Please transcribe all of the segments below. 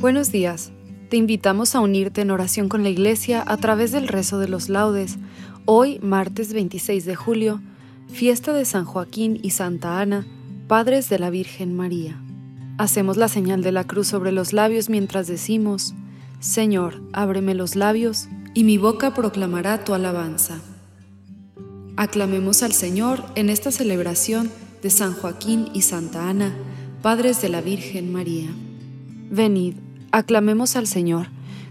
Buenos días. Te invitamos a unirte en oración con la Iglesia a través del rezo de los laudes. Hoy, martes 26 de julio, fiesta de San Joaquín y Santa Ana, padres de la Virgen María. Hacemos la señal de la cruz sobre los labios mientras decimos, Señor, ábreme los labios, y mi boca proclamará tu alabanza. Aclamemos al Señor en esta celebración de San Joaquín y Santa Ana, padres de la Virgen María. Venid, Aclamemos al Señor,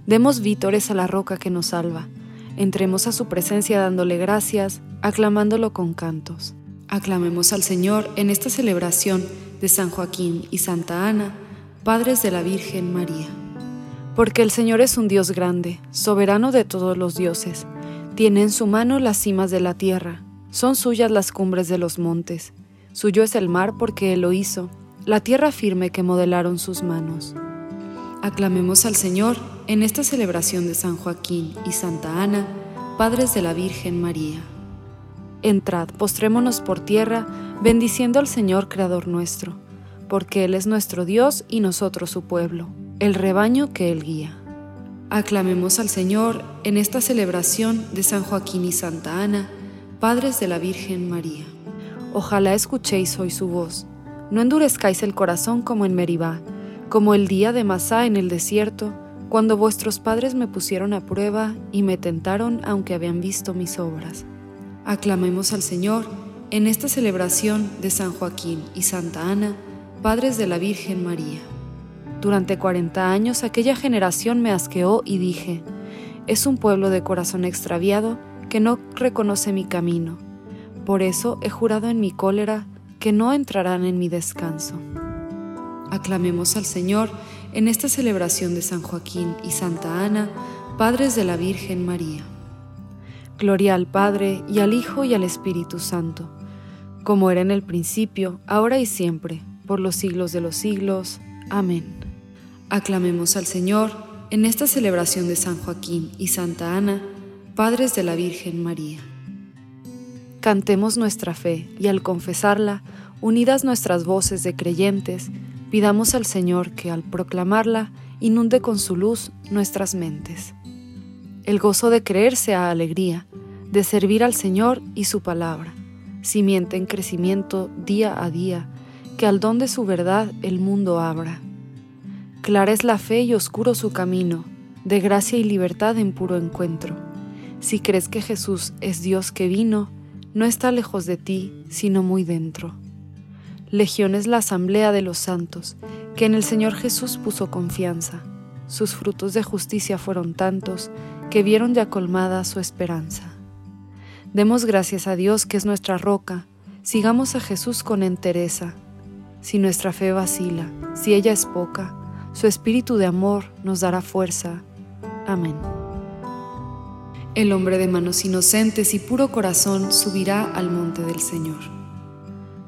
demos vítores a la roca que nos salva, entremos a su presencia dándole gracias, aclamándolo con cantos. Aclamemos al Señor en esta celebración de San Joaquín y Santa Ana, padres de la Virgen María. Porque el Señor es un Dios grande, soberano de todos los dioses, tiene en su mano las cimas de la tierra, son suyas las cumbres de los montes, suyo es el mar porque Él lo hizo, la tierra firme que modelaron sus manos. Aclamemos al Señor en esta celebración de San Joaquín y Santa Ana, padres de la Virgen María. Entrad, postrémonos por tierra, bendiciendo al Señor Creador nuestro, porque Él es nuestro Dios y nosotros su pueblo, el rebaño que Él guía. Aclamemos al Señor en esta celebración de San Joaquín y Santa Ana, padres de la Virgen María. Ojalá escuchéis hoy su voz, no endurezcáis el corazón como en Meribá, como el día de Masá en el desierto, cuando vuestros padres me pusieron a prueba y me tentaron aunque habían visto mis obras. Aclamemos al Señor en esta celebración de San Joaquín y Santa Ana, padres de la Virgen María. Durante cuarenta años aquella generación me asqueó y dije, es un pueblo de corazón extraviado que no reconoce mi camino. Por eso he jurado en mi cólera que no entrarán en mi descanso. Aclamemos al Señor en esta celebración de San Joaquín y Santa Ana, padres de la Virgen María. Gloria al Padre y al Hijo y al Espíritu Santo, como era en el principio, ahora y siempre, por los siglos de los siglos. Amén. Aclamemos al Señor en esta celebración de San Joaquín y Santa Ana, padres de la Virgen María. Cantemos nuestra fe y al confesarla, unidas nuestras voces de creyentes, Pidamos al Señor que al proclamarla inunde con su luz nuestras mentes. El gozo de creer sea alegría, de servir al Señor y su palabra, simiente en crecimiento día a día, que al don de su verdad el mundo abra. Clara es la fe y oscuro su camino, de gracia y libertad en puro encuentro. Si crees que Jesús es Dios que vino, no está lejos de ti, sino muy dentro. Legión es la asamblea de los santos, que en el Señor Jesús puso confianza. Sus frutos de justicia fueron tantos, que vieron ya colmada su esperanza. Demos gracias a Dios que es nuestra roca, sigamos a Jesús con entereza. Si nuestra fe vacila, si ella es poca, su espíritu de amor nos dará fuerza. Amén. El hombre de manos inocentes y puro corazón subirá al monte del Señor.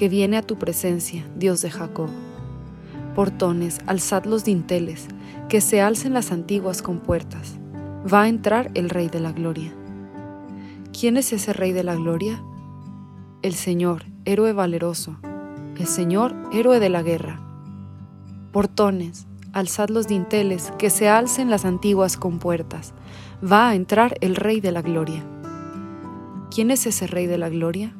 que viene a tu presencia, Dios de Jacob. Portones, alzad los dinteles, que se alcen las antiguas compuertas. Va a entrar el Rey de la Gloria. ¿Quién es ese Rey de la Gloria? El Señor, héroe valeroso, el Señor, héroe de la guerra. Portones, alzad los dinteles, que se alcen las antiguas compuertas. Va a entrar el Rey de la Gloria. ¿Quién es ese Rey de la Gloria?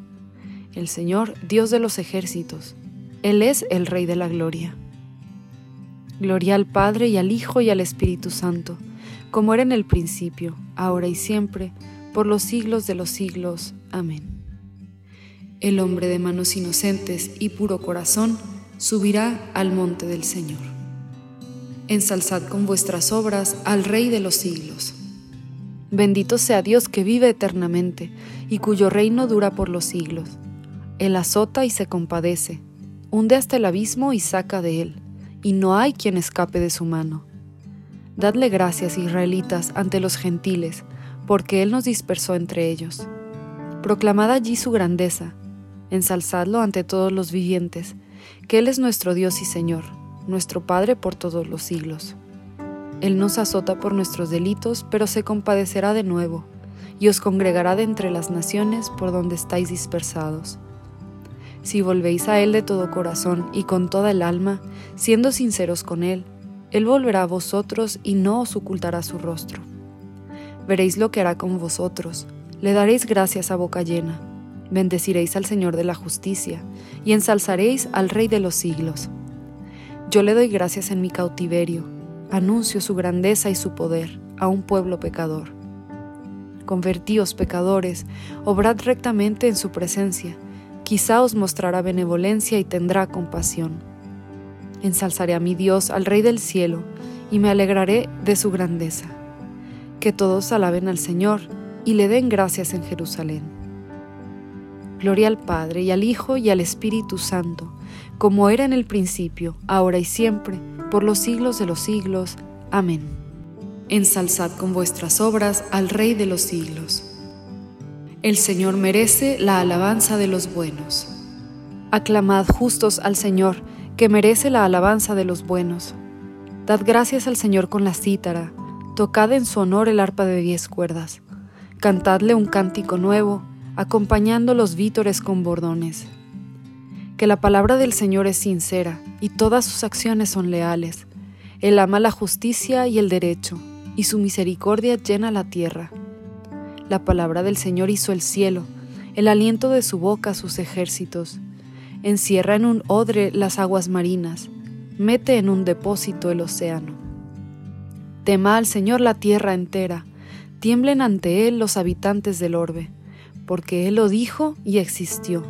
El Señor, Dios de los ejércitos. Él es el Rey de la Gloria. Gloria al Padre y al Hijo y al Espíritu Santo, como era en el principio, ahora y siempre, por los siglos de los siglos. Amén. El hombre de manos inocentes y puro corazón subirá al monte del Señor. Ensalzad con vuestras obras al Rey de los siglos. Bendito sea Dios que vive eternamente y cuyo reino dura por los siglos. Él azota y se compadece, hunde hasta el abismo y saca de él, y no hay quien escape de su mano. Dadle gracias, israelitas, ante los gentiles, porque Él nos dispersó entre ellos. Proclamad allí su grandeza, ensalzadlo ante todos los vivientes, que Él es nuestro Dios y Señor, nuestro Padre por todos los siglos. Él nos azota por nuestros delitos, pero se compadecerá de nuevo, y os congregará de entre las naciones por donde estáis dispersados. Si volvéis a Él de todo corazón y con toda el alma, siendo sinceros con Él, Él volverá a vosotros y no os ocultará su rostro. Veréis lo que hará con vosotros, le daréis gracias a boca llena, bendeciréis al Señor de la justicia y ensalzaréis al Rey de los siglos. Yo le doy gracias en mi cautiverio, anuncio su grandeza y su poder a un pueblo pecador. Convertíos pecadores, obrad rectamente en su presencia, quizá os mostrará benevolencia y tendrá compasión. Ensalzaré a mi Dios, al Rey del cielo, y me alegraré de su grandeza. Que todos alaben al Señor y le den gracias en Jerusalén. Gloria al Padre y al Hijo y al Espíritu Santo, como era en el principio, ahora y siempre, por los siglos de los siglos. Amén. Ensalzad con vuestras obras al Rey de los siglos. El Señor merece la alabanza de los buenos. Aclamad justos al Señor, que merece la alabanza de los buenos. Dad gracias al Señor con la cítara, tocad en su honor el arpa de diez cuerdas. Cantadle un cántico nuevo, acompañando los vítores con bordones. Que la palabra del Señor es sincera y todas sus acciones son leales. Él ama la justicia y el derecho, y su misericordia llena la tierra. La palabra del Señor hizo el cielo, el aliento de su boca sus ejércitos. Encierra en un odre las aguas marinas, mete en un depósito el océano. Tema al Señor la tierra entera, tiemblen ante Él los habitantes del orbe, porque Él lo dijo y existió,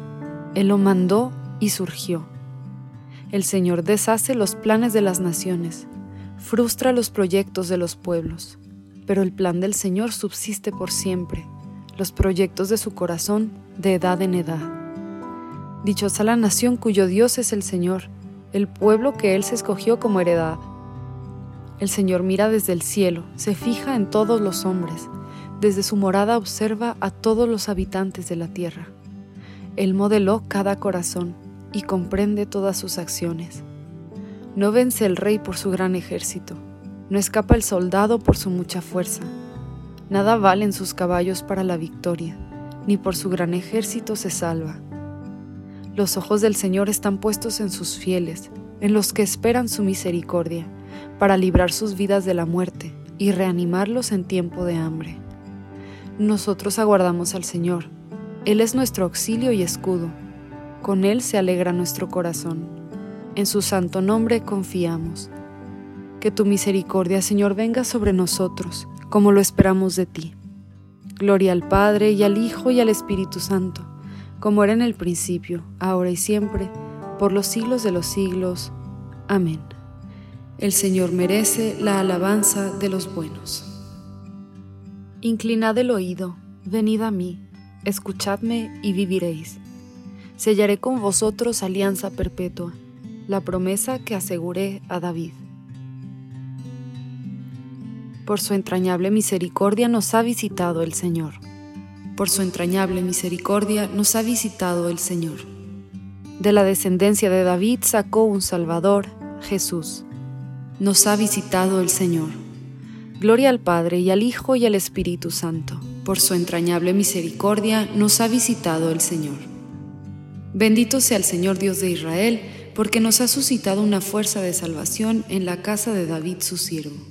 Él lo mandó y surgió. El Señor deshace los planes de las naciones, frustra los proyectos de los pueblos pero el plan del Señor subsiste por siempre, los proyectos de su corazón de edad en edad. Dichosa la nación cuyo Dios es el Señor, el pueblo que Él se escogió como heredad. El Señor mira desde el cielo, se fija en todos los hombres, desde su morada observa a todos los habitantes de la tierra. Él modeló cada corazón y comprende todas sus acciones. No vence el rey por su gran ejército, no escapa el soldado por su mucha fuerza. Nada valen sus caballos para la victoria, ni por su gran ejército se salva. Los ojos del Señor están puestos en sus fieles, en los que esperan su misericordia, para librar sus vidas de la muerte y reanimarlos en tiempo de hambre. Nosotros aguardamos al Señor. Él es nuestro auxilio y escudo. Con Él se alegra nuestro corazón. En su santo nombre confiamos. Que tu misericordia, Señor, venga sobre nosotros, como lo esperamos de ti. Gloria al Padre y al Hijo y al Espíritu Santo, como era en el principio, ahora y siempre, por los siglos de los siglos. Amén. El Señor merece la alabanza de los buenos. Inclinad el oído, venid a mí, escuchadme y viviréis. Sellaré con vosotros alianza perpetua, la promesa que aseguré a David. Por su entrañable misericordia nos ha visitado el Señor. Por su entrañable misericordia nos ha visitado el Señor. De la descendencia de David sacó un Salvador, Jesús. Nos ha visitado el Señor. Gloria al Padre y al Hijo y al Espíritu Santo. Por su entrañable misericordia nos ha visitado el Señor. Bendito sea el Señor Dios de Israel, porque nos ha suscitado una fuerza de salvación en la casa de David su siervo.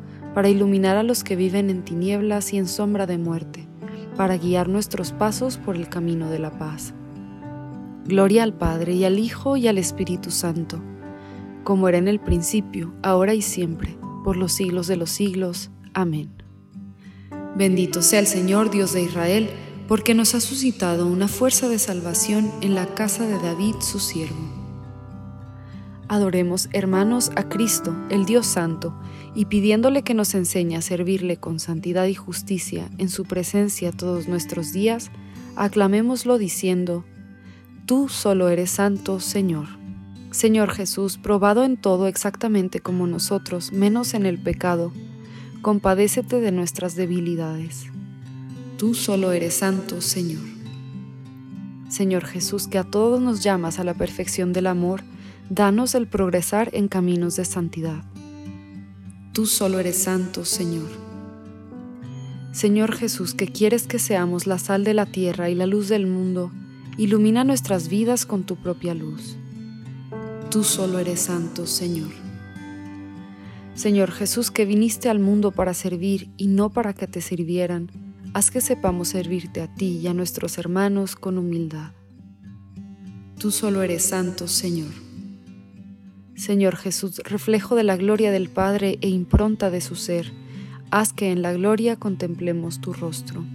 para iluminar a los que viven en tinieblas y en sombra de muerte, para guiar nuestros pasos por el camino de la paz. Gloria al Padre y al Hijo y al Espíritu Santo, como era en el principio, ahora y siempre, por los siglos de los siglos. Amén. Bendito sea el Señor Dios de Israel, porque nos ha suscitado una fuerza de salvación en la casa de David su siervo. Adoremos, hermanos, a Cristo, el Dios Santo, y pidiéndole que nos enseñe a servirle con santidad y justicia en su presencia todos nuestros días, aclamémoslo diciendo, Tú solo eres santo, Señor. Señor Jesús, probado en todo exactamente como nosotros, menos en el pecado, compadécete de nuestras debilidades. Tú solo eres santo, Señor. Señor Jesús, que a todos nos llamas a la perfección del amor, danos el progresar en caminos de santidad. Tú solo eres santo, Señor. Señor Jesús, que quieres que seamos la sal de la tierra y la luz del mundo, ilumina nuestras vidas con tu propia luz. Tú solo eres santo, Señor. Señor Jesús, que viniste al mundo para servir y no para que te sirvieran, haz que sepamos servirte a ti y a nuestros hermanos con humildad. Tú solo eres santo, Señor. Señor Jesús, reflejo de la gloria del Padre e impronta de su ser, haz que en la gloria contemplemos tu rostro.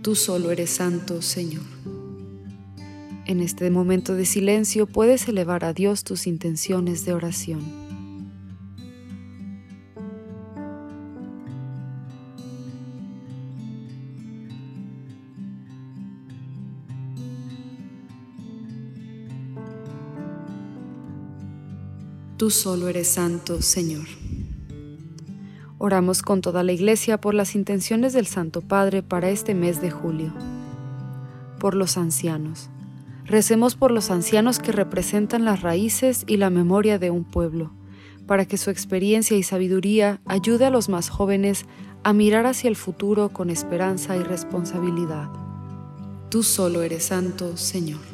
Tú solo eres santo, Señor. En este momento de silencio puedes elevar a Dios tus intenciones de oración. Tú solo eres santo, Señor. Oramos con toda la Iglesia por las intenciones del Santo Padre para este mes de julio. Por los ancianos. Recemos por los ancianos que representan las raíces y la memoria de un pueblo, para que su experiencia y sabiduría ayude a los más jóvenes a mirar hacia el futuro con esperanza y responsabilidad. Tú solo eres santo, Señor.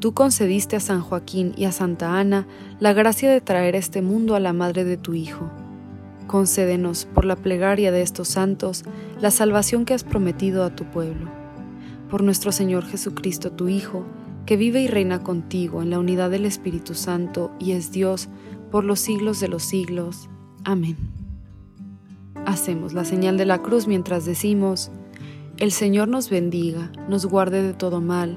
tú concediste a San Joaquín y a Santa Ana la gracia de traer a este mundo a la madre de tu Hijo. Concédenos, por la plegaria de estos santos, la salvación que has prometido a tu pueblo. Por nuestro Señor Jesucristo, tu Hijo, que vive y reina contigo en la unidad del Espíritu Santo y es Dios por los siglos de los siglos. Amén. Hacemos la señal de la cruz mientras decimos, El Señor nos bendiga, nos guarde de todo mal,